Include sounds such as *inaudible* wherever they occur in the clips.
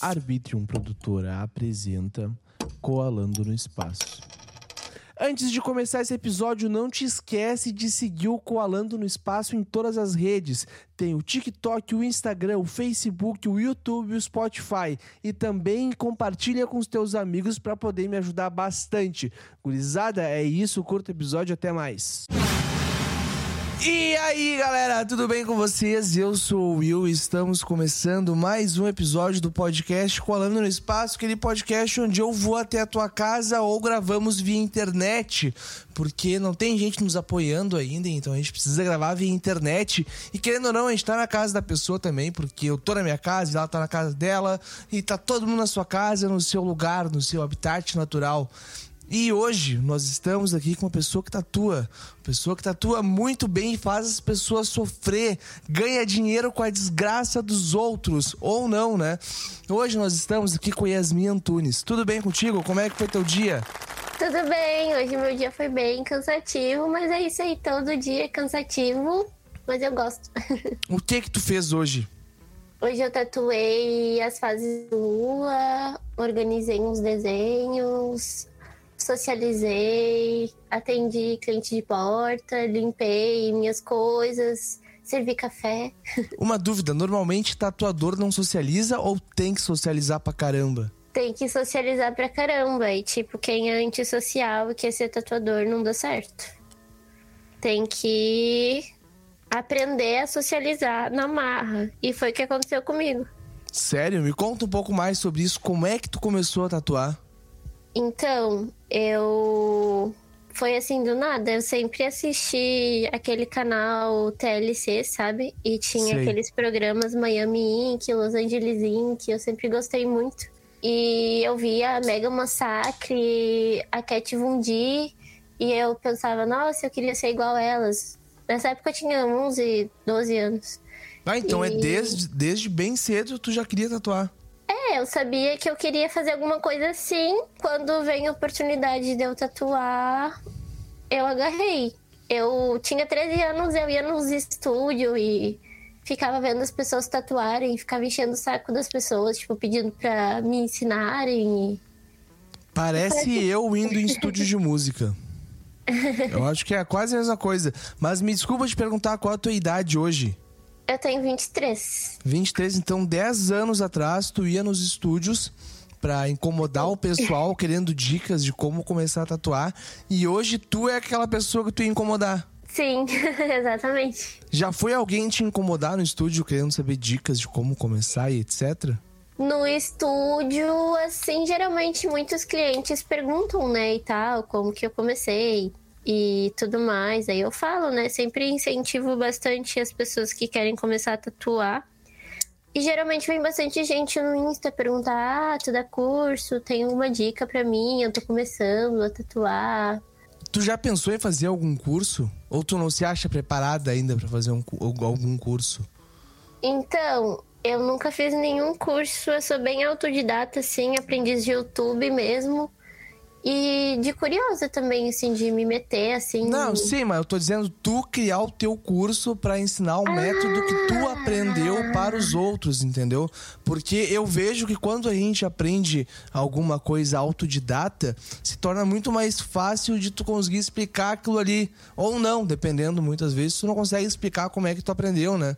Arbitrium Produtora apresenta Coalando no Espaço. Antes de começar esse episódio, não te esquece de seguir o Coalando no Espaço em todas as redes. Tem o TikTok, o Instagram, o Facebook, o YouTube o Spotify. E também compartilha com os teus amigos para poder me ajudar bastante. Gurizada, é isso. Curta o episódio. Até mais. E aí, galera, tudo bem com vocês? Eu sou o Will e estamos começando mais um episódio do podcast Colando no Espaço, aquele podcast onde eu vou até a tua casa ou gravamos via internet, porque não tem gente nos apoiando ainda, então a gente precisa gravar via internet. E querendo ou não, a gente tá na casa da pessoa também, porque eu tô na minha casa ela tá na casa dela, e tá todo mundo na sua casa, no seu lugar, no seu habitat natural. E hoje nós estamos aqui com uma pessoa que tatua. Uma pessoa que tatua muito bem e faz as pessoas sofrer, ganha dinheiro com a desgraça dos outros, ou não, né? Hoje nós estamos aqui com Yasmin Antunes. Tudo bem contigo? Como é que foi teu dia? Tudo bem, hoje meu dia foi bem cansativo, mas é isso aí, todo dia é cansativo, mas eu gosto. *laughs* o que que tu fez hoje? Hoje eu tatuei as fases do lua, organizei uns desenhos, socializei, atendi cliente de porta, limpei minhas coisas, servi café. *laughs* Uma dúvida: normalmente tatuador não socializa ou tem que socializar pra caramba? Tem que socializar pra caramba. E, tipo, quem é antissocial e quer ser tatuador não dá certo. Tem que aprender a socializar na marra. E foi o que aconteceu comigo. Sério? Me conta um pouco mais sobre isso. Como é que tu começou a tatuar? Então, eu. Foi assim do nada. Eu sempre assisti aquele canal TLC, sabe? E tinha Sei. aqueles programas Miami Inc., Los Angeles Inc., eu sempre gostei muito. E eu via a Mega Massacre, a Cat Von D, e eu pensava, nossa, eu queria ser igual a elas. Nessa época eu tinha 11, 12 anos. Ah, então é e... é desde, desde bem cedo tu já queria tatuar. É, eu sabia que eu queria fazer alguma coisa assim. Quando vem a oportunidade de eu tatuar, eu agarrei. Eu tinha 13 anos, eu ia nos estúdios e ficava vendo as pessoas tatuarem, ficava enchendo o saco das pessoas, tipo, pedindo pra me ensinarem. Parece eu indo em estúdio de música. *laughs* Eu acho que é quase a mesma coisa. Mas me desculpa te perguntar qual a tua idade hoje. Eu tenho 23. 23, então 10 anos atrás tu ia nos estúdios para incomodar o pessoal querendo dicas de como começar a tatuar e hoje tu é aquela pessoa que tu ia incomodar. Sim, *laughs* exatamente. Já foi alguém te incomodar no estúdio querendo saber dicas de como começar e etc? No estúdio, assim, geralmente muitos clientes perguntam, né, e tal, como que eu comecei e tudo mais. Aí eu falo, né? Sempre incentivo bastante as pessoas que querem começar a tatuar. E geralmente vem bastante gente no Insta perguntar: ah, tu dá curso, tem uma dica para mim, eu tô começando a tatuar. Tu já pensou em fazer algum curso? Ou tu não se acha preparada ainda para fazer um, algum curso? Então, eu nunca fiz nenhum curso, eu sou bem autodidata, assim, aprendiz de YouTube mesmo. E de curiosa também, assim, de me meter, assim. Não, sim, mas eu tô dizendo tu criar o teu curso para ensinar o ah. método que tu aprendeu para os outros, entendeu? Porque eu vejo que quando a gente aprende alguma coisa autodidata, se torna muito mais fácil de tu conseguir explicar aquilo ali. Ou não, dependendo, muitas vezes tu não consegue explicar como é que tu aprendeu, né?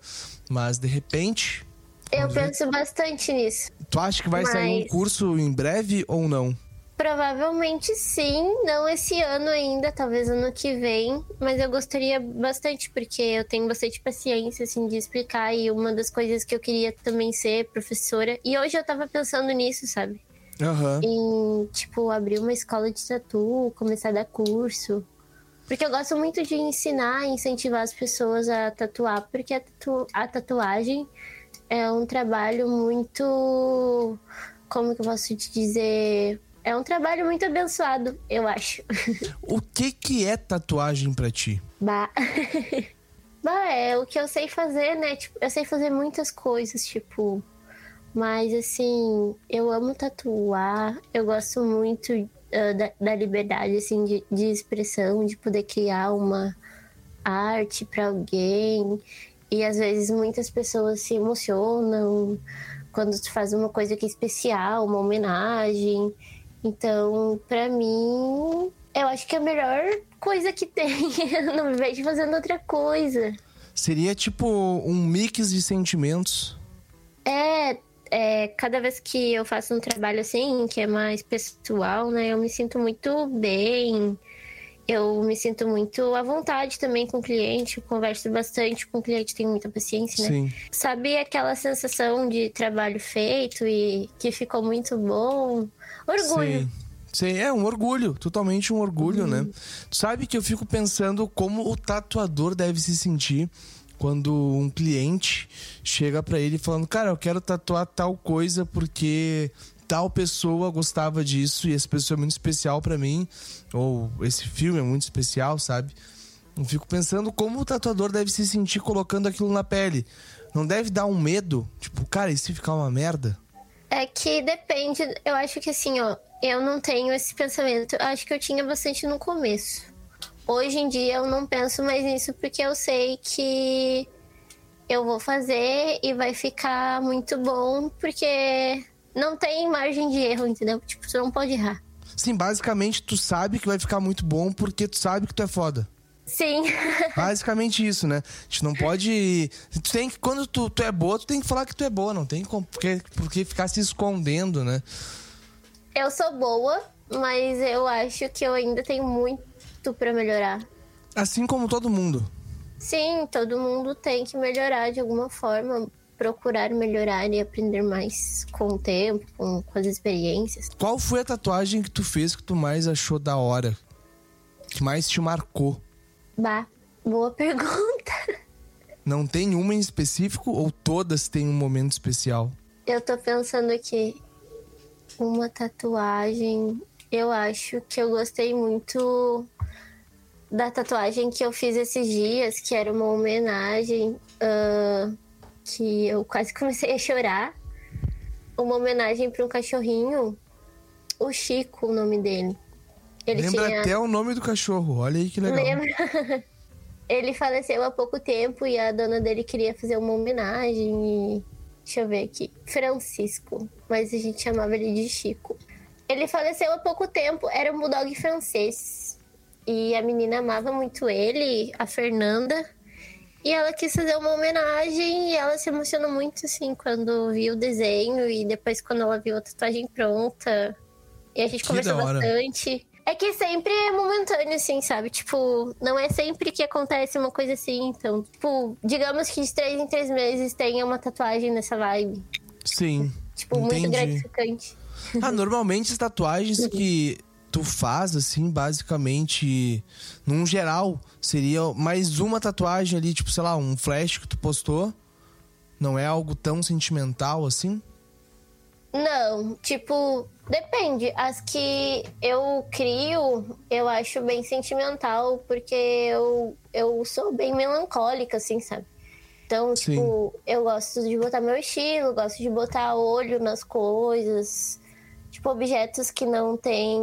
Mas de repente. Eu penso bastante nisso. Tu acha que vai mas... sair um curso em breve ou não? Provavelmente sim, não esse ano ainda, talvez ano que vem, mas eu gostaria bastante porque eu tenho bastante paciência assim de explicar e uma das coisas que eu queria também ser professora. E hoje eu tava pensando nisso, sabe? Uhum. Em, tipo, abrir uma escola de tatu, começar a dar curso. Porque eu gosto muito de ensinar, incentivar as pessoas a tatuar, porque a, tatu a tatuagem é um trabalho muito. Como que eu posso te dizer? É um trabalho muito abençoado, eu acho. *laughs* O que que é tatuagem para ti? Bah. *laughs* bah, é o que eu sei fazer, né? Tipo, eu sei fazer muitas coisas, tipo, mas assim, eu amo tatuar, eu gosto muito uh, da, da, liberdade assim de, de expressão, de poder criar uma arte para alguém. E às vezes muitas pessoas se emocionam quando tu faz uma coisa que é especial, uma homenagem. Então, para mim, eu acho que é a melhor coisa que tem. *laughs* eu não me vejo fazendo outra coisa. Seria tipo um mix de sentimentos. É, é, cada vez que eu faço um trabalho assim, que é mais pessoal, né, eu me sinto muito bem. Eu me sinto muito à vontade também com o cliente, converso bastante com o cliente, tenho muita paciência, né? Sim. Sabe aquela sensação de trabalho feito e que ficou muito bom? Orgulho. Sim. Sim, é um orgulho, totalmente um orgulho, né? uhum. né? Sabe que eu fico pensando como o tatuador deve se sentir quando um cliente chega para ele falando: "Cara, eu quero tatuar tal coisa porque tal pessoa gostava disso e essa pessoa é muito especial para mim, ou esse filme é muito especial, sabe? Eu fico pensando como o tatuador deve se sentir colocando aquilo na pele. Não deve dar um medo? Tipo, cara, e se ficar uma merda? É que depende, eu acho que assim, ó, eu não tenho esse pensamento. Eu acho que eu tinha bastante no começo. Hoje em dia eu não penso mais nisso porque eu sei que eu vou fazer e vai ficar muito bom, porque não tem margem de erro, entendeu? Tipo, você não pode errar. Sim, basicamente tu sabe que vai ficar muito bom porque tu sabe que tu é foda. Sim. *laughs* Basicamente isso, né? A gente não pode. Tu tem que, quando tu, tu é boa, tu tem que falar que tu é boa, não tem porque, porque ficar se escondendo, né? Eu sou boa, mas eu acho que eu ainda tenho muito para melhorar. Assim como todo mundo. Sim, todo mundo tem que melhorar de alguma forma procurar melhorar e aprender mais com o tempo, com, com as experiências. Qual foi a tatuagem que tu fez que tu mais achou da hora? Que mais te marcou? Bah, boa *laughs* pergunta. Não tem uma em específico ou todas têm um momento especial? Eu tô pensando aqui. Uma tatuagem. Eu acho que eu gostei muito da tatuagem que eu fiz esses dias, que era uma homenagem uh, que eu quase comecei a chorar. Uma homenagem para um cachorrinho, o Chico, o nome dele. Ele Lembra tinha... até o nome do cachorro, olha aí que legal. Lembra? *laughs* ele faleceu há pouco tempo e a dona dele queria fazer uma homenagem e... Deixa eu ver aqui. Francisco, mas a gente chamava ele de Chico. Ele faleceu há pouco tempo, era um bulldog francês. E a menina amava muito ele, a Fernanda. E ela quis fazer uma homenagem e ela se emocionou muito, assim, quando viu o desenho e depois quando ela viu a tatuagem pronta. E a gente que conversou bastante. É que sempre é momentâneo, assim, sabe? Tipo, não é sempre que acontece uma coisa assim. Então, tipo, digamos que de três em três meses tenha uma tatuagem nessa vibe. Sim. Tipo, entendi. muito gratificante. Ah, normalmente as tatuagens que tu faz, assim, basicamente, num geral, seria mais uma tatuagem ali, tipo, sei lá, um flash que tu postou. Não é algo tão sentimental assim? Não, tipo, depende. As que eu crio, eu acho bem sentimental, porque eu, eu sou bem melancólica, assim, sabe? Então, Sim. tipo, eu gosto de botar meu estilo, gosto de botar olho nas coisas tipo, objetos que não têm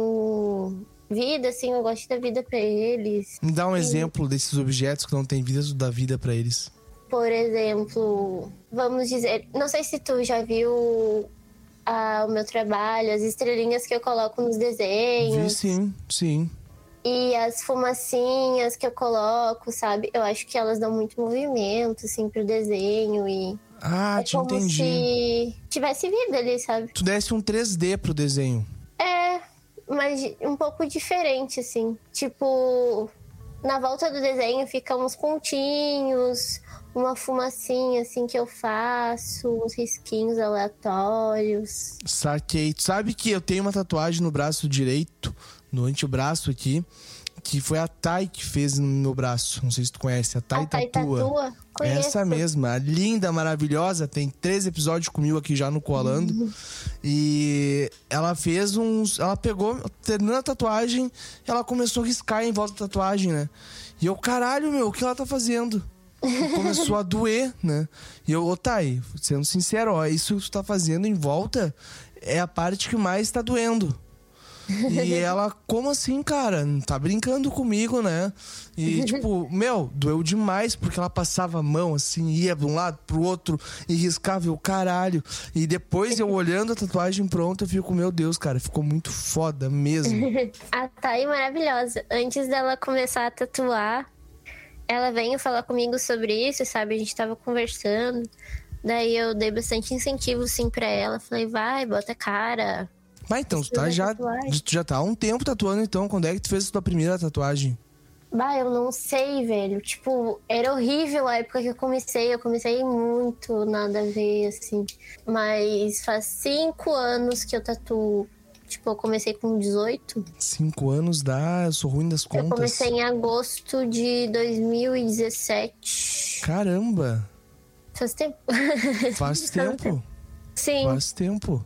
vida, assim, eu gosto da vida para eles. Me dá um e... exemplo desses objetos que não têm vida, da vida para eles. Por exemplo, vamos dizer, não sei se tu já viu ah, o meu trabalho, as estrelinhas que eu coloco nos desenhos. Vi sim, sim. E as fumacinhas que eu coloco, sabe? Eu acho que elas dão muito movimento, assim, pro desenho e ah, é te como entendi. se tivesse vida ali, sabe? Tu desse um 3D pro desenho. É, mas um pouco diferente, assim. Tipo, na volta do desenho ficam uns pontinhos, uma fumacinha, assim, que eu faço, uns risquinhos aleatórios. Saquei. Tu sabe que eu tenho uma tatuagem no braço direito, no antebraço aqui, que foi a Thay que fez no meu braço. Não sei se tu conhece, a Thay, a Thay Tatua. Tatua. Conheço. Essa mesma, linda, maravilhosa, tem três episódios comigo aqui já no Colando. Uhum. E ela fez uns. Ela pegou, terminando a tatuagem, ela começou a riscar em volta da tatuagem, né? E eu, caralho, meu, o que ela tá fazendo? *laughs* começou a doer, né? E eu, ô Thay, sendo sincero, ó, isso que tu tá fazendo em volta é a parte que mais tá doendo. E ela, como assim, cara? Tá brincando comigo, né? E, tipo, meu, doeu demais, porque ela passava a mão, assim, ia de um lado pro outro e riscava o caralho. E depois eu olhando a tatuagem pronta, eu fico, meu Deus, cara, ficou muito foda mesmo. *laughs* a Thay é maravilhosa. Antes dela começar a tatuar, ela veio falar comigo sobre isso, sabe? A gente tava conversando. Daí eu dei bastante incentivo, sim, pra ela. Falei, vai, bota cara. Mas então, tu, tá já, tu já tá há um tempo tatuando, então. Quando é que tu fez a tua primeira tatuagem? Bah, eu não sei, velho. Tipo, era horrível a época que eu comecei. Eu comecei muito, nada a ver, assim. Mas faz cinco anos que eu tatuo. Tipo, eu comecei com 18. Cinco anos dá, eu sou ruim das contas. Eu comecei em agosto de 2017. Caramba! Faz tempo. Faz *laughs* tempo? Sim. Faz tempo.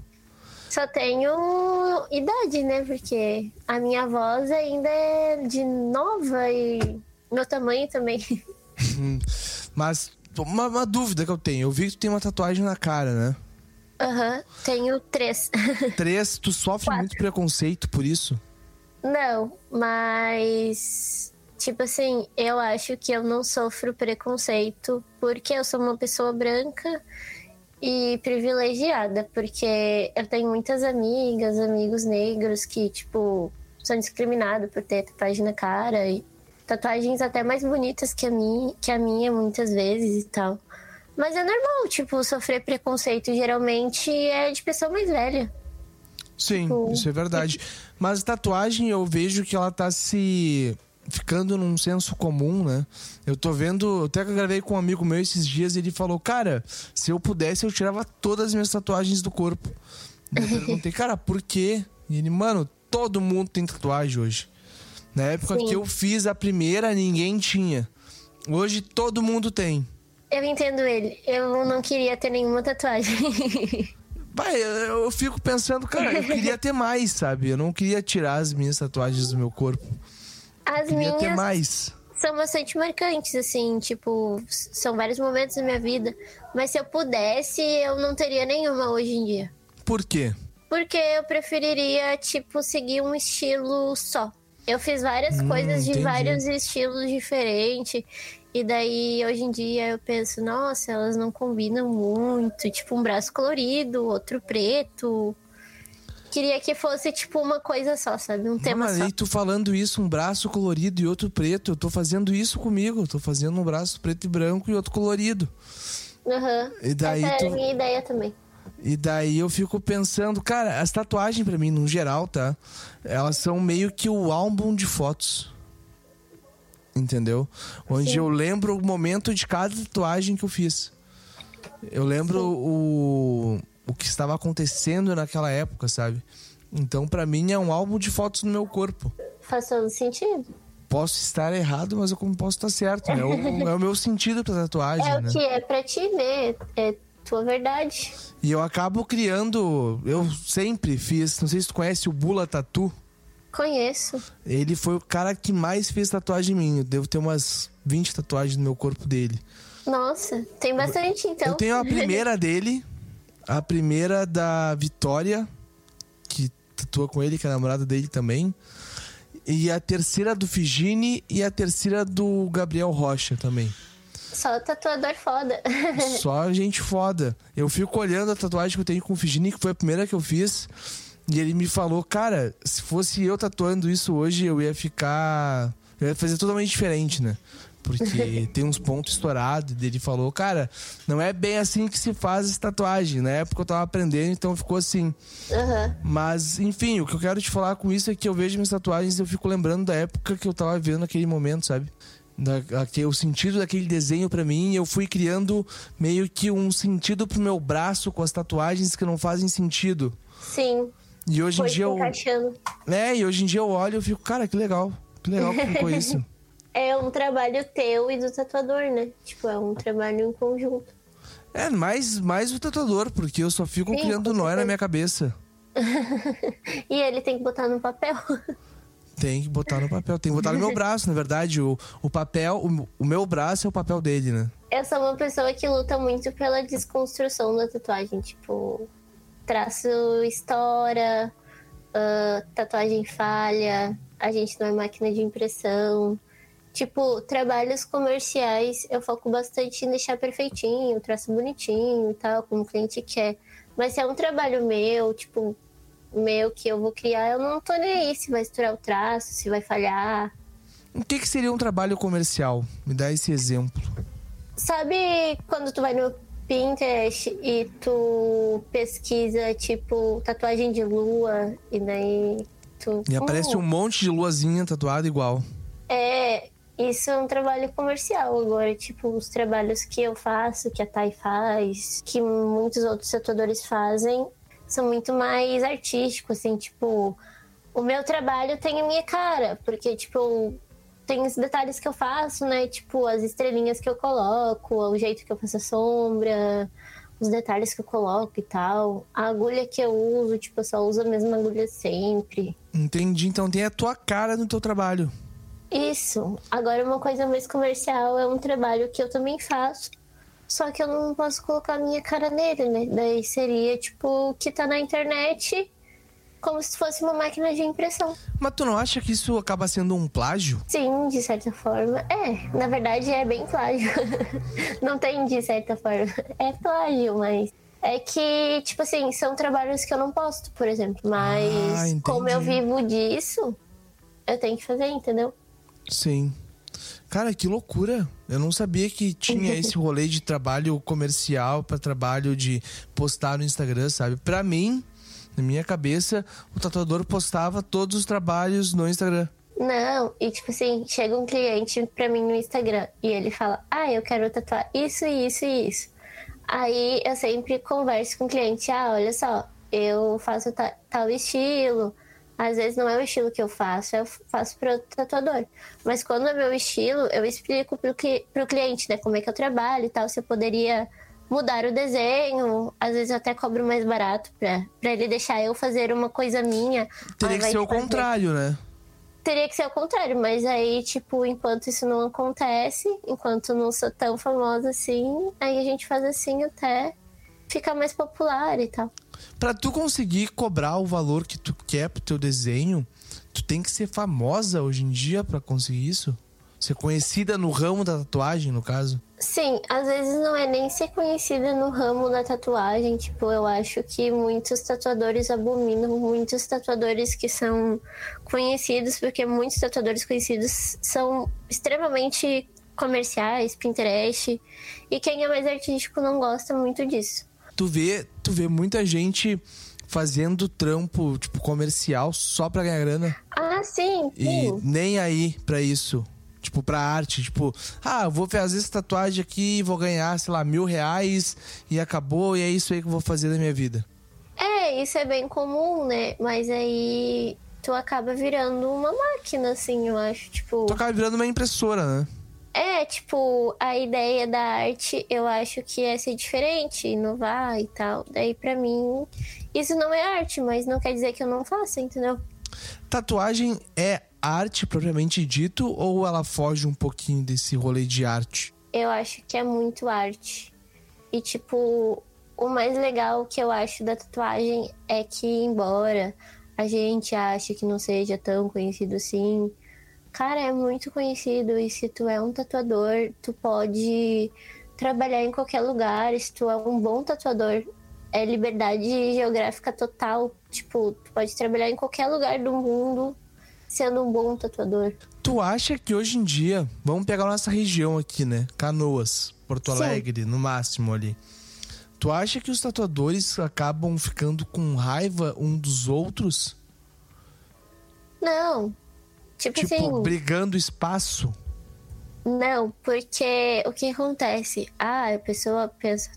Só tenho idade, né? Porque a minha voz ainda é de nova e meu tamanho também. Mas uma, uma, dúvida que eu tenho. Eu vi que tu tem uma tatuagem na cara, né? Aham, uhum, tenho três. *laughs* Três? Tu sofre Quatro. muito preconceito por isso? Não, mas Tipo assim, eu acho que eu não sofro preconceito porque eu sou uma pessoa branca e privilegiada, porque eu tenho muitas amigas, amigos negros que, tipo, são discriminados por ter tatuagem na cara e tatuagens até mais bonitas que a minha, que a minha muitas vezes e tal. Mas é normal, tipo, sofrer preconceito geralmente é de pessoa mais velha. Sim, tipo... isso é verdade. Mas tatuagem eu vejo que ela tá se ficando num senso comum, né? Eu tô vendo, até que eu gravei com um amigo meu esses dias e ele falou: Cara, se eu pudesse, eu tirava todas as minhas tatuagens do corpo. eu perguntei, *laughs* cara, por quê? E ele, mano, todo mundo tem tatuagem hoje. Na época Sim. que eu fiz a primeira, ninguém tinha. Hoje todo mundo tem. Eu entendo ele. Eu não queria ter nenhuma tatuagem. *laughs* Pai, eu fico pensando, cara, eu queria ter mais, sabe? Eu não queria tirar as minhas tatuagens do meu corpo. As Queria minhas ter mais. são bastante marcantes, assim, tipo, são vários momentos da minha vida. Mas se eu pudesse, eu não teria nenhuma hoje em dia. Por quê? Porque eu preferiria, tipo, seguir um estilo só. Eu fiz várias hum, coisas de entendi. vários estilos diferentes. E daí, hoje em dia, eu penso, nossa, elas não combinam muito. Tipo, um braço colorido, outro preto, queria que fosse, tipo, uma coisa só, sabe? Um tema Mas só. E tu falando isso, um braço colorido e outro preto. Eu tô fazendo isso comigo. Eu tô fazendo um braço preto e branco e outro colorido. Aham. Uhum. E daí Essa tu... é a minha ideia também. E daí eu fico pensando, cara, as tatuagens para mim, no geral, tá? Elas são meio que o álbum de fotos. Entendeu? Onde Sim. eu lembro o momento de cada tatuagem que eu fiz. Eu lembro Sim. o o que estava acontecendo naquela época, sabe? Então, para mim, é um álbum de fotos no meu corpo. Faz todo sentido. Posso estar errado, mas eu como posso estar certo, né? É o, é o meu sentido pra tatuagem, É né? o que é pra ti, né? É tua verdade. E eu acabo criando... Eu sempre fiz... Não sei se tu conhece o Bula Tatu. Conheço. Ele foi o cara que mais fez tatuagem em mim. Eu devo ter umas 20 tatuagens no meu corpo dele. Nossa, tem bastante então. Eu tenho a *laughs* primeira dele, a primeira da Vitória, que tatua com ele, que é a namorada dele também. E a terceira do Figini e a terceira do Gabriel Rocha também. Só tatuador foda. *laughs* Só gente foda. Eu fico olhando a tatuagem que eu tenho com o Figini, que foi a primeira que eu fiz. E ele me falou, cara, se fosse eu tatuando isso hoje, eu ia ficar. Eu ia fazer totalmente diferente, né? Porque tem uns pontos estourados. E ele falou, cara, não é bem assim que se faz essa tatuagem. Na época eu tava aprendendo, então ficou assim. Uhum. Mas, enfim, o que eu quero te falar com isso é que eu vejo minhas tatuagens e eu fico lembrando da época que eu tava vendo naquele momento, sabe? Da, o sentido daquele desenho para mim, eu fui criando meio que um sentido pro meu braço com as tatuagens que não fazem sentido. Sim. E hoje Foi em dia eu. É, e hoje em dia eu olho e fico, cara, que legal. Que legal que ficou *laughs* isso. É um trabalho teu e do tatuador, né? Tipo, é um trabalho em conjunto. É, mais, mais o tatuador, porque eu só fico Sim, criando nó na minha cabeça. *laughs* e ele tem que botar no papel. *laughs* Tem que botar no papel. Tem que botar no meu braço, na verdade. O, o papel, o, o meu braço é o papel dele, né? Eu sou uma pessoa que luta muito pela desconstrução da tatuagem. Tipo, traço história, uh, tatuagem falha, a gente não é máquina de impressão. Tipo, trabalhos comerciais, eu foco bastante em deixar perfeitinho, traço bonitinho e tal, como o cliente quer. Mas se é um trabalho meu, tipo, meu que eu vou criar, eu não tô nem aí se vai estourar o traço, se vai falhar. O que, que seria um trabalho comercial? Me dá esse exemplo. Sabe quando tu vai no Pinterest e tu pesquisa, tipo, tatuagem de lua, e daí tu. E aparece um monte de luazinha tatuada igual. É, isso é um trabalho comercial agora, tipo, os trabalhos que eu faço, que a Thay faz, que muitos outros tatuadores fazem, são muito mais artísticos, assim, tipo, o meu trabalho tem a minha cara, porque, tipo, tem os detalhes que eu faço, né? Tipo, as estrelinhas que eu coloco, o jeito que eu faço a sombra, os detalhes que eu coloco e tal. A agulha que eu uso, tipo, eu só uso a mesma agulha sempre. Entendi. Então tem a tua cara no teu trabalho. Isso. Agora, uma coisa mais comercial é um trabalho que eu também faço. Só que eu não posso colocar a minha cara nele, né? Daí seria, tipo, que tá na internet como se fosse uma máquina de impressão. Mas tu não acha que isso acaba sendo um plágio? Sim, de certa forma. É, na verdade é bem plágio. *laughs* não tem de certa forma. É plágio, mas. É que, tipo assim, são trabalhos que eu não posto, por exemplo. Mas ah, como eu vivo disso, eu tenho que fazer, entendeu? Sim. Cara, que loucura! Eu não sabia que tinha *laughs* esse rolê de trabalho comercial para trabalho de postar no Instagram, sabe? Para mim, na minha cabeça, o tatuador postava todos os trabalhos no Instagram. Não, e tipo assim, chega um cliente pra mim no Instagram e ele fala: Ah, eu quero tatuar isso, isso e isso. Aí eu sempre converso com o cliente: Ah, olha só, eu faço tal estilo, às vezes não é o estilo que eu faço, eu faço para outro tatuador. Mas quando é meu estilo, eu explico pro, pro cliente, né, como é que eu trabalho e tal. Você poderia mudar o desenho, às vezes eu até cobro mais barato pra ele deixar eu fazer uma coisa minha. Teria que ser o contrário, né? Teria que ser o contrário, mas aí, tipo, enquanto isso não acontece, enquanto não sou tão famosa assim, aí a gente faz assim até ficar mais popular e tal. Pra tu conseguir cobrar o valor que tu quer pro teu desenho, tu tem que ser famosa hoje em dia para conseguir isso? Ser conhecida no ramo da tatuagem, no caso? Sim, às vezes não é nem ser conhecida no ramo da tatuagem. Tipo, eu acho que muitos tatuadores abominam, muitos tatuadores que são conhecidos, porque muitos tatuadores conhecidos são extremamente comerciais, Pinterest. E quem é mais artístico não gosta muito disso tu vê, tu vê muita gente fazendo trampo, tipo, comercial só pra ganhar grana. Ah, sim. sim. E nem aí pra isso. Tipo, pra arte. Tipo, ah, vou fazer essa tatuagem aqui, vou ganhar, sei lá, mil reais e acabou, e é isso aí que eu vou fazer na minha vida. É, isso é bem comum, né? Mas aí tu acaba virando uma máquina, assim, eu acho. Tipo. Tu acaba virando uma impressora, né? É, tipo, a ideia da arte eu acho que é ser diferente, inovar e tal. Daí, para mim, isso não é arte, mas não quer dizer que eu não faça, entendeu? Tatuagem é arte propriamente dito ou ela foge um pouquinho desse rolê de arte? Eu acho que é muito arte. E, tipo, o mais legal que eu acho da tatuagem é que, embora a gente ache que não seja tão conhecido assim, Cara, é muito conhecido e se tu é um tatuador, tu pode trabalhar em qualquer lugar. Se tu é um bom tatuador, é liberdade geográfica total. Tipo, tu pode trabalhar em qualquer lugar do mundo sendo um bom tatuador. Tu acha que hoje em dia, vamos pegar a nossa região aqui, né? Canoas, Porto Alegre, Sim. no máximo ali. Tu acha que os tatuadores acabam ficando com raiva um dos outros? Não, Tipo, tipo assim. brigando espaço? Não, porque o que acontece? Ah, a pessoa pensa,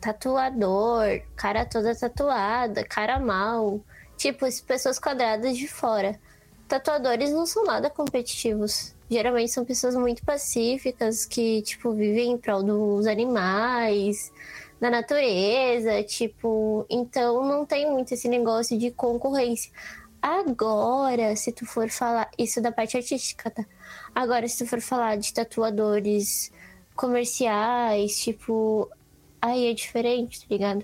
tatuador, cara toda tatuada, cara mal. Tipo, as pessoas quadradas de fora. Tatuadores não são nada competitivos. Geralmente são pessoas muito pacíficas que, tipo, vivem em prol dos animais, da natureza, tipo. Então não tem muito esse negócio de concorrência. Agora, se tu for falar isso da parte artística, tá? Agora, se tu for falar de tatuadores comerciais, tipo, aí é diferente, tá ligado?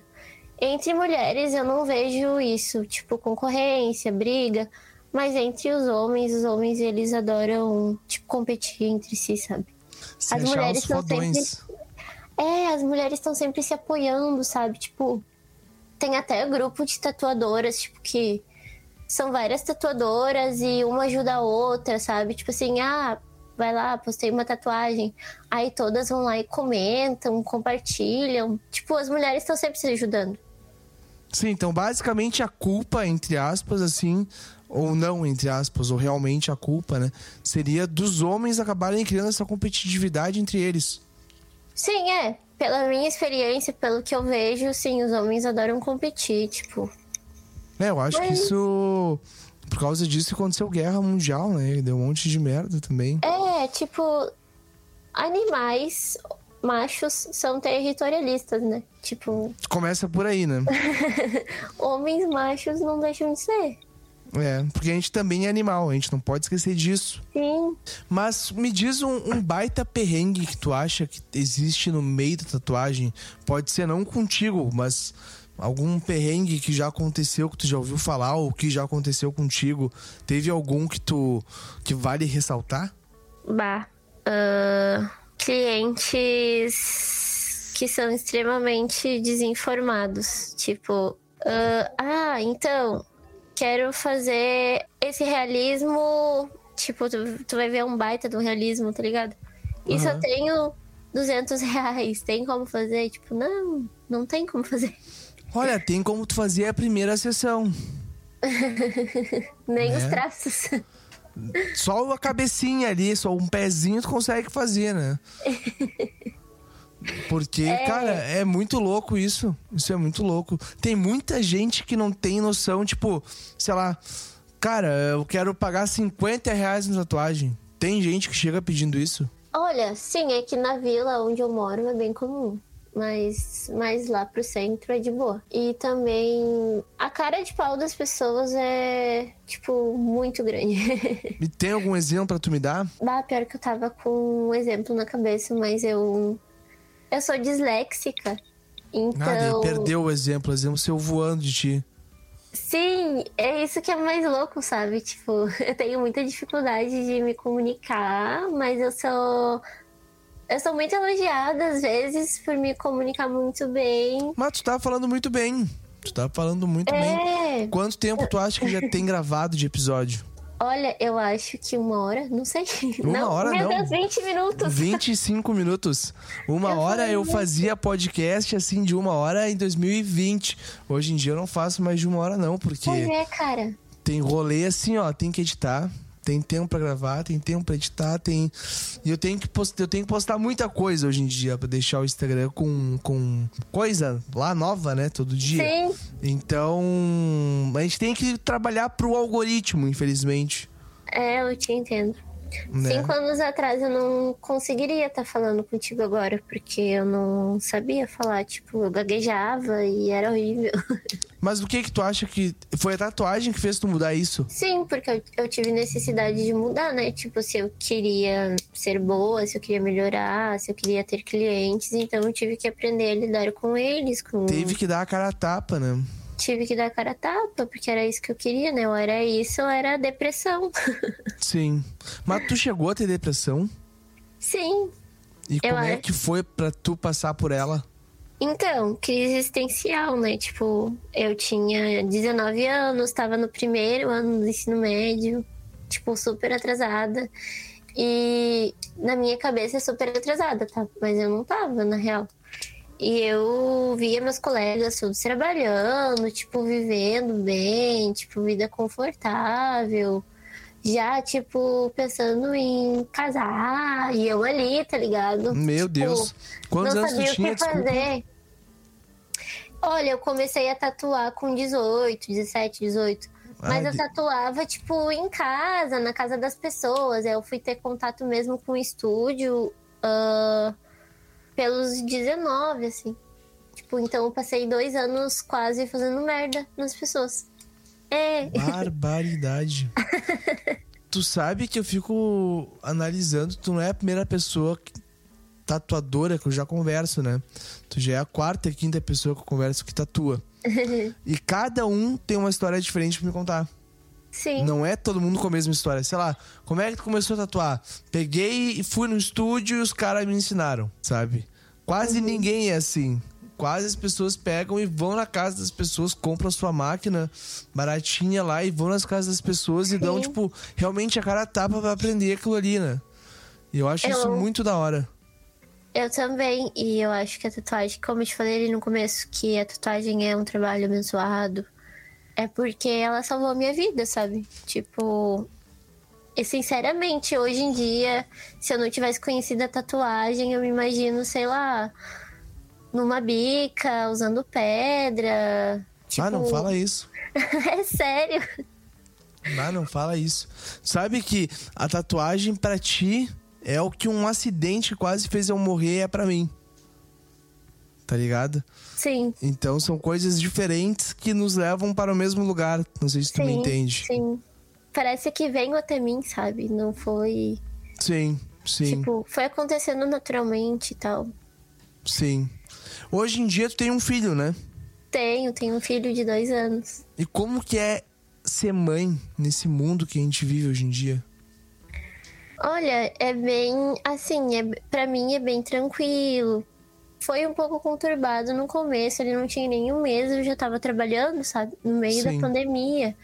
Entre mulheres eu não vejo isso, tipo, concorrência, briga. Mas entre os homens, os homens eles adoram, tipo, competir entre si, sabe? Se as mulheres estão sempre. É, as mulheres estão sempre se apoiando, sabe? Tipo, tem até grupo de tatuadoras, tipo, que são várias tatuadoras e uma ajuda a outra, sabe? Tipo assim, ah, vai lá, postei uma tatuagem. Aí todas vão lá e comentam, compartilham. Tipo, as mulheres estão sempre se ajudando. Sim, então basicamente a culpa, entre aspas, assim, ou não, entre aspas, ou realmente a culpa, né? Seria dos homens acabarem criando essa competitividade entre eles. Sim, é. Pela minha experiência, pelo que eu vejo, sim, os homens adoram competir, tipo. É, eu acho que isso. Por causa disso aconteceu guerra mundial, né? Deu um monte de merda também. É, tipo. Animais machos são territorialistas, né? Tipo. Começa por aí, né? *laughs* Homens machos não deixam de ser. É, porque a gente também é animal, a gente não pode esquecer disso. Sim. Mas me diz um, um, baita perrengue que tu acha que existe no meio da tatuagem. Pode ser não contigo, mas algum perrengue que já aconteceu, que tu já ouviu falar, ou que já aconteceu contigo. Teve algum que tu que vale ressaltar? Bah. Uh, clientes que são extremamente desinformados. Tipo, uh, ah, então, quero fazer esse realismo. Tipo, tu, tu vai ver um baita do realismo, tá ligado? E uhum. só tenho 200 reais. Tem como fazer? Tipo, não, não tem como fazer. Olha, tem como tu fazer a primeira sessão. *laughs* Nem os traços. Só a cabecinha ali, só um pezinho tu consegue fazer, né? *laughs* Porque, é. cara, é muito louco isso. Isso é muito louco. Tem muita gente que não tem noção, tipo, sei lá, cara, eu quero pagar 50 reais na tatuagem. Tem gente que chega pedindo isso? Olha, sim, é que na vila onde eu moro é bem comum mas mais lá pro centro é de boa. E também a cara de pau das pessoas é, tipo, muito grande. *laughs* e tem algum exemplo pra tu me dar? Bah, pior que eu tava com um exemplo na cabeça, mas eu. Eu sou disléxica. Então. Nada, perdeu o exemplo, o exemplo seu voando de ti. Sim, é isso que é mais louco, sabe? Tipo, *laughs* eu tenho muita dificuldade de me comunicar, mas eu sou eu sou muito elogiada às vezes por me comunicar muito bem. Mas tu tá falando muito bem. Tu tá falando muito é... bem. Quanto tempo tu acha que já tem gravado de episódio? Olha, eu acho que uma hora, não sei. Uma não, hora meu não. Deus, 20 minutos. 25 minutos. Uma eu hora eu fazia podcast assim de uma hora em 2020. Hoje em dia eu não faço mais de uma hora não, porque... Pois é, cara. Tem rolê assim, ó, tem que editar tem tempo para gravar, tem tempo para editar, tem e eu tenho que postar, eu tenho que postar muita coisa hoje em dia para deixar o Instagram com, com coisa lá nova, né, todo dia. Sim. Então, a gente tem que trabalhar pro algoritmo, infelizmente. É, eu te entendo. Né? Cinco anos atrás eu não conseguiria estar tá falando contigo agora, porque eu não sabia falar, tipo, eu gaguejava e era horrível. *laughs* Mas o que que tu acha que foi a tatuagem que fez tu mudar isso? Sim, porque eu, eu tive necessidade de mudar, né? Tipo, se eu queria ser boa, se eu queria melhorar, se eu queria ter clientes, então eu tive que aprender a lidar com eles. Com... Teve que dar a cara a tapa, né? Tive que dar cara a tapa, porque era isso que eu queria, né? Ou era isso ou era depressão. *laughs* Sim. Mas tu chegou a ter depressão? Sim. E como é que foi para tu passar por ela? Então, crise existencial, né? Tipo, eu tinha 19 anos, estava no primeiro ano do ensino médio, tipo, super atrasada. E na minha cabeça é super atrasada, tá? Mas eu não tava, na real. E eu via meus colegas todos trabalhando, tipo, vivendo bem, tipo, vida confortável. Já, tipo, pensando em casar. E eu ali, tá ligado? Meu tipo, Deus. Quantos não anos sabia tu tinha, o que fazer. Olha, eu comecei a tatuar com 18, 17, 18. Mas eu tatuava, tipo, em casa, na casa das pessoas. Aí eu fui ter contato mesmo com o estúdio. Uh, pelos 19, assim. Tipo, então eu passei dois anos quase fazendo merda nas pessoas. É. Barbaridade. *laughs* tu sabe que eu fico analisando, tu não é a primeira pessoa que, tatuadora que eu já converso, né? Tu já é a quarta e quinta pessoa que eu converso que tatua. *laughs* e cada um tem uma história diferente pra me contar. Sim. Não é todo mundo com a mesma história. Sei lá, como é que tu começou a tatuar? Peguei e fui no estúdio e os caras me ensinaram, sabe? Quase uhum. ninguém é assim. Quase as pessoas pegam e vão na casa das pessoas, compram a sua máquina baratinha lá e vão nas casas das pessoas Sim. e dão, tipo, realmente a cara tapa pra aprender aquilo ali, né? E eu acho eu... isso muito da hora. Eu também, e eu acho que a tatuagem, como eu te falei ali no começo, que a tatuagem é um trabalho abençoado, é porque ela salvou a minha vida, sabe? Tipo, e sinceramente, hoje em dia, se eu não tivesse conhecido a tatuagem, eu me imagino, sei lá, numa bica, usando pedra. Tipo... Ah, não tipo, fala isso. *laughs* é sério. Ah, não fala isso. Sabe que a tatuagem para ti é o que um acidente quase fez eu morrer é para mim. Tá ligado? Sim. Então são coisas diferentes que nos levam para o mesmo lugar. Não sei se sim, tu me entende. Sim. Parece que veio até mim, sabe? Não foi. Sim, sim. Tipo, foi acontecendo naturalmente e tal. Sim. Hoje em dia tu tem um filho, né? Tenho, tenho um filho de dois anos. E como que é ser mãe nesse mundo que a gente vive hoje em dia? Olha, é bem assim, é, para mim é bem tranquilo. Foi um pouco conturbado no começo, ele não tinha nenhum mês, eu já tava trabalhando, sabe, no meio Sim. da pandemia,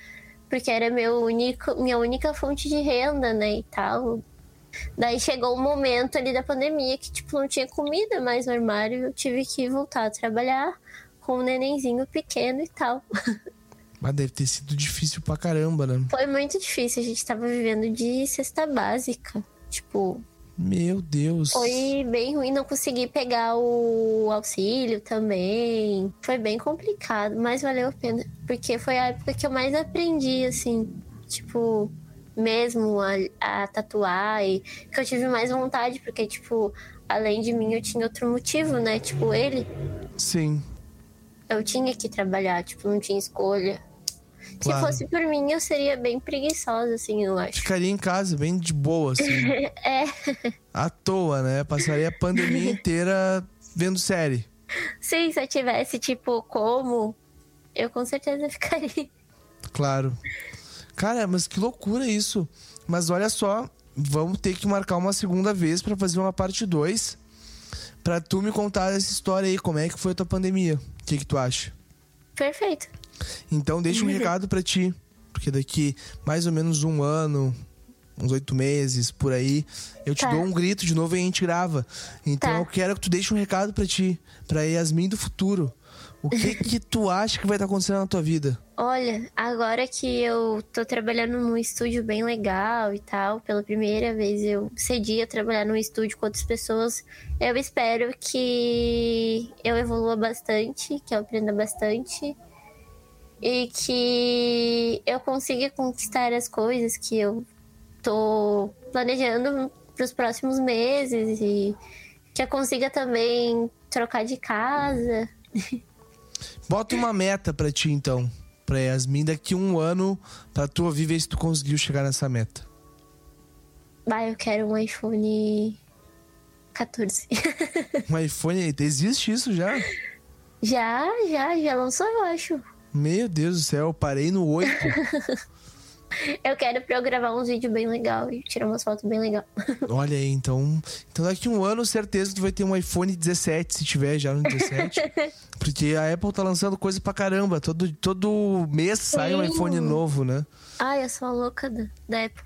porque era meu único, minha única fonte de renda, né, e tal. Daí chegou o um momento ali da pandemia que tipo não tinha comida mais no armário, eu tive que voltar a trabalhar com um nenenzinho pequeno e tal. *laughs* Mas deve ter sido difícil pra caramba, né? Foi muito difícil. A gente tava vivendo de cesta básica. Tipo. Meu Deus. Foi bem ruim. Não consegui pegar o auxílio também. Foi bem complicado, mas valeu a pena. Porque foi a época que eu mais aprendi, assim. Tipo, mesmo a, a tatuar. E que eu tive mais vontade, porque, tipo, além de mim, eu tinha outro motivo, né? Tipo, ele. Sim eu tinha que trabalhar, tipo, não tinha escolha. Claro. Se fosse por mim, eu seria bem preguiçosa, assim, eu acho. Ficaria em casa, bem de boa, assim. *laughs* é. À toa, né? Passaria a pandemia *laughs* inteira vendo série. Sim, se eu tivesse, tipo, como, eu com certeza ficaria. Claro. Cara, mas que loucura isso. Mas olha só, vamos ter que marcar uma segunda vez para fazer uma parte 2 Pra tu me contar essa história aí, como é que foi a tua pandemia. O que, que tu acha? Perfeito. Então deixa um recado para ti. Porque daqui mais ou menos um ano, uns oito meses, por aí, eu te tá. dou um grito de novo e a gente grava. Então tá. eu quero que tu deixe um recado para ti, pra Yasmin do futuro. O que *laughs* que tu acha que vai estar tá acontecendo na tua vida? Olha, agora que eu tô trabalhando num estúdio bem legal e tal, pela primeira vez eu cedi a trabalhar num estúdio com outras pessoas, eu espero que eu evolua bastante, que eu aprenda bastante e que eu consiga conquistar as coisas que eu tô planejando para os próximos meses e que eu consiga também trocar de casa. *laughs* Bota uma meta pra ti, então. Pra Yasmin, daqui um ano, pra tu ouvir ver se tu conseguiu chegar nessa meta. Vai, eu quero um iPhone 14. um iPhone? Existe isso já? *laughs* Já, já, já lançou, eu acho. Meu Deus do céu, eu parei no 8. *laughs* Eu quero pra eu gravar uns vídeos bem legal e tirar umas fotos bem legal. *laughs* Olha aí, então. Então daqui um ano, certeza tu vai ter um iPhone 17, se tiver já no 17. *laughs* porque a Apple tá lançando coisa pra caramba. Todo, todo mês Sim. sai um iPhone novo, né? Ai, eu sou a louca da, da Apple.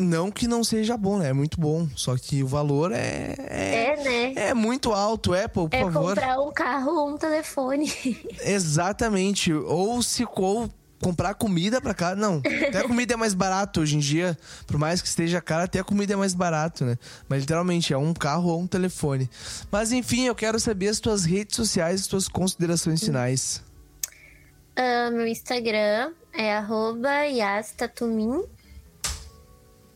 Não que não seja bom, né? É muito bom. Só que o valor é. É, é né? É muito alto, Apple, por é favor. É comprar um carro ou um telefone. *laughs* Exatamente. Ou se ou comprar comida pra casa. Não, até a comida é mais barato hoje em dia. Por mais que esteja cara, até a comida é mais barato, né? Mas literalmente é um carro ou um telefone. Mas enfim, eu quero saber as tuas redes sociais, as tuas considerações finais. Uh, meu Instagram é yastatumin.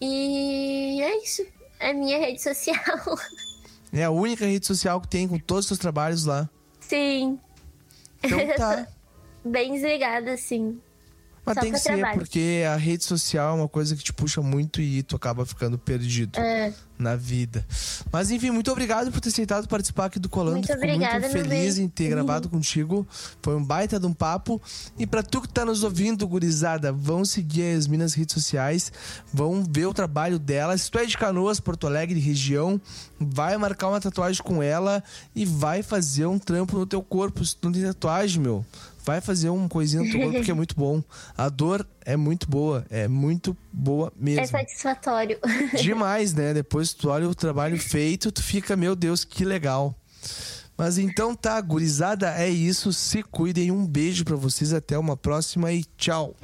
E é isso. É minha rede social. É a única rede social que tem com todos os seus trabalhos lá. Sim. Então tá. *laughs* Bem desligada, sim. Mas Só tem que ser, trabalho. porque a rede social é uma coisa que te puxa muito e tu acaba ficando perdido. É na vida. Mas enfim, muito obrigado por ter aceitado participar aqui do Colando. Muito Fico obrigada, muito feliz em ter uhum. gravado contigo. Foi um baita de um papo. E para tu que tá nos ouvindo, gurizada, vão seguir as minhas redes sociais, vão ver o trabalho dela. Se tu é de Canoas, Porto Alegre, região, vai marcar uma tatuagem com ela e vai fazer um trampo no teu corpo. Se tu não tem tatuagem, meu, vai fazer uma coisinha no teu corpo que é muito bom. A dor é muito boa, é muito boa mesmo. É satisfatório. *laughs* Demais, né? Depois tu olha o trabalho feito, tu fica, meu Deus, que legal. Mas então tá, gurizada, é isso. Se cuidem. Um beijo para vocês. Até uma próxima e tchau.